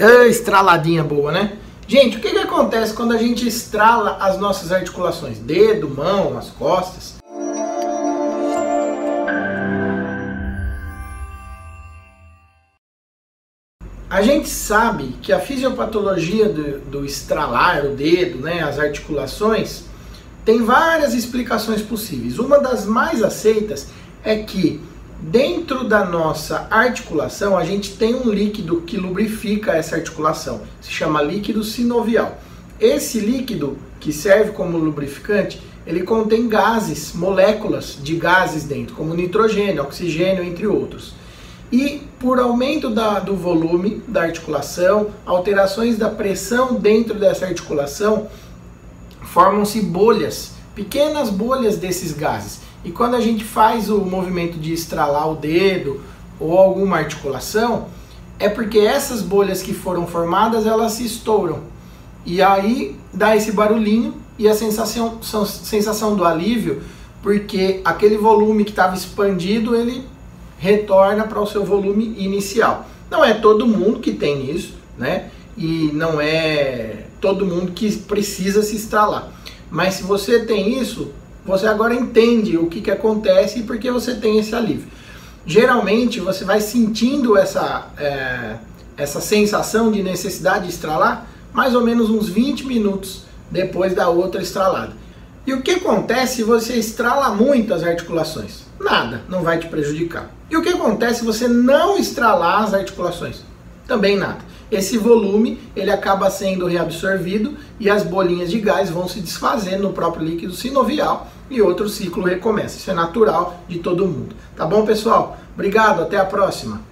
Ah, estraladinha boa, né? Gente, o que, que acontece quando a gente estrala as nossas articulações? Dedo, mão, as costas. A gente sabe que a fisiopatologia do, do estralar o dedo, né, as articulações, tem várias explicações possíveis. Uma das mais aceitas é que dentro da nossa articulação a gente tem um líquido que lubrifica essa articulação, se chama líquido sinovial. Esse líquido que serve como lubrificante, ele contém gases, moléculas de gases dentro, como nitrogênio, oxigênio, entre outros. E por aumento da, do volume da articulação, alterações da pressão dentro dessa articulação, formam-se bolhas, pequenas bolhas desses gases. E quando a gente faz o movimento de estralar o dedo ou alguma articulação, é porque essas bolhas que foram formadas, elas se estouram. E aí dá esse barulhinho e a sensação, sensação do alívio, porque aquele volume que estava expandido, ele retorna para o seu volume inicial. Não é todo mundo que tem isso, né? E não é todo mundo que precisa se instalar. Mas se você tem isso, você agora entende o que, que acontece e por que você tem esse alívio. Geralmente você vai sentindo essa, é, essa sensação de necessidade de estralar mais ou menos uns 20 minutos depois da outra estralada. E o que acontece se você estrala muito as articulações? Nada, não vai te prejudicar. E o que acontece se você não estralar as articulações? Também nada. Esse volume ele acaba sendo reabsorvido e as bolinhas de gás vão se desfazendo no próprio líquido sinovial e outro ciclo recomeça. Isso é natural de todo mundo. Tá bom, pessoal? Obrigado, até a próxima.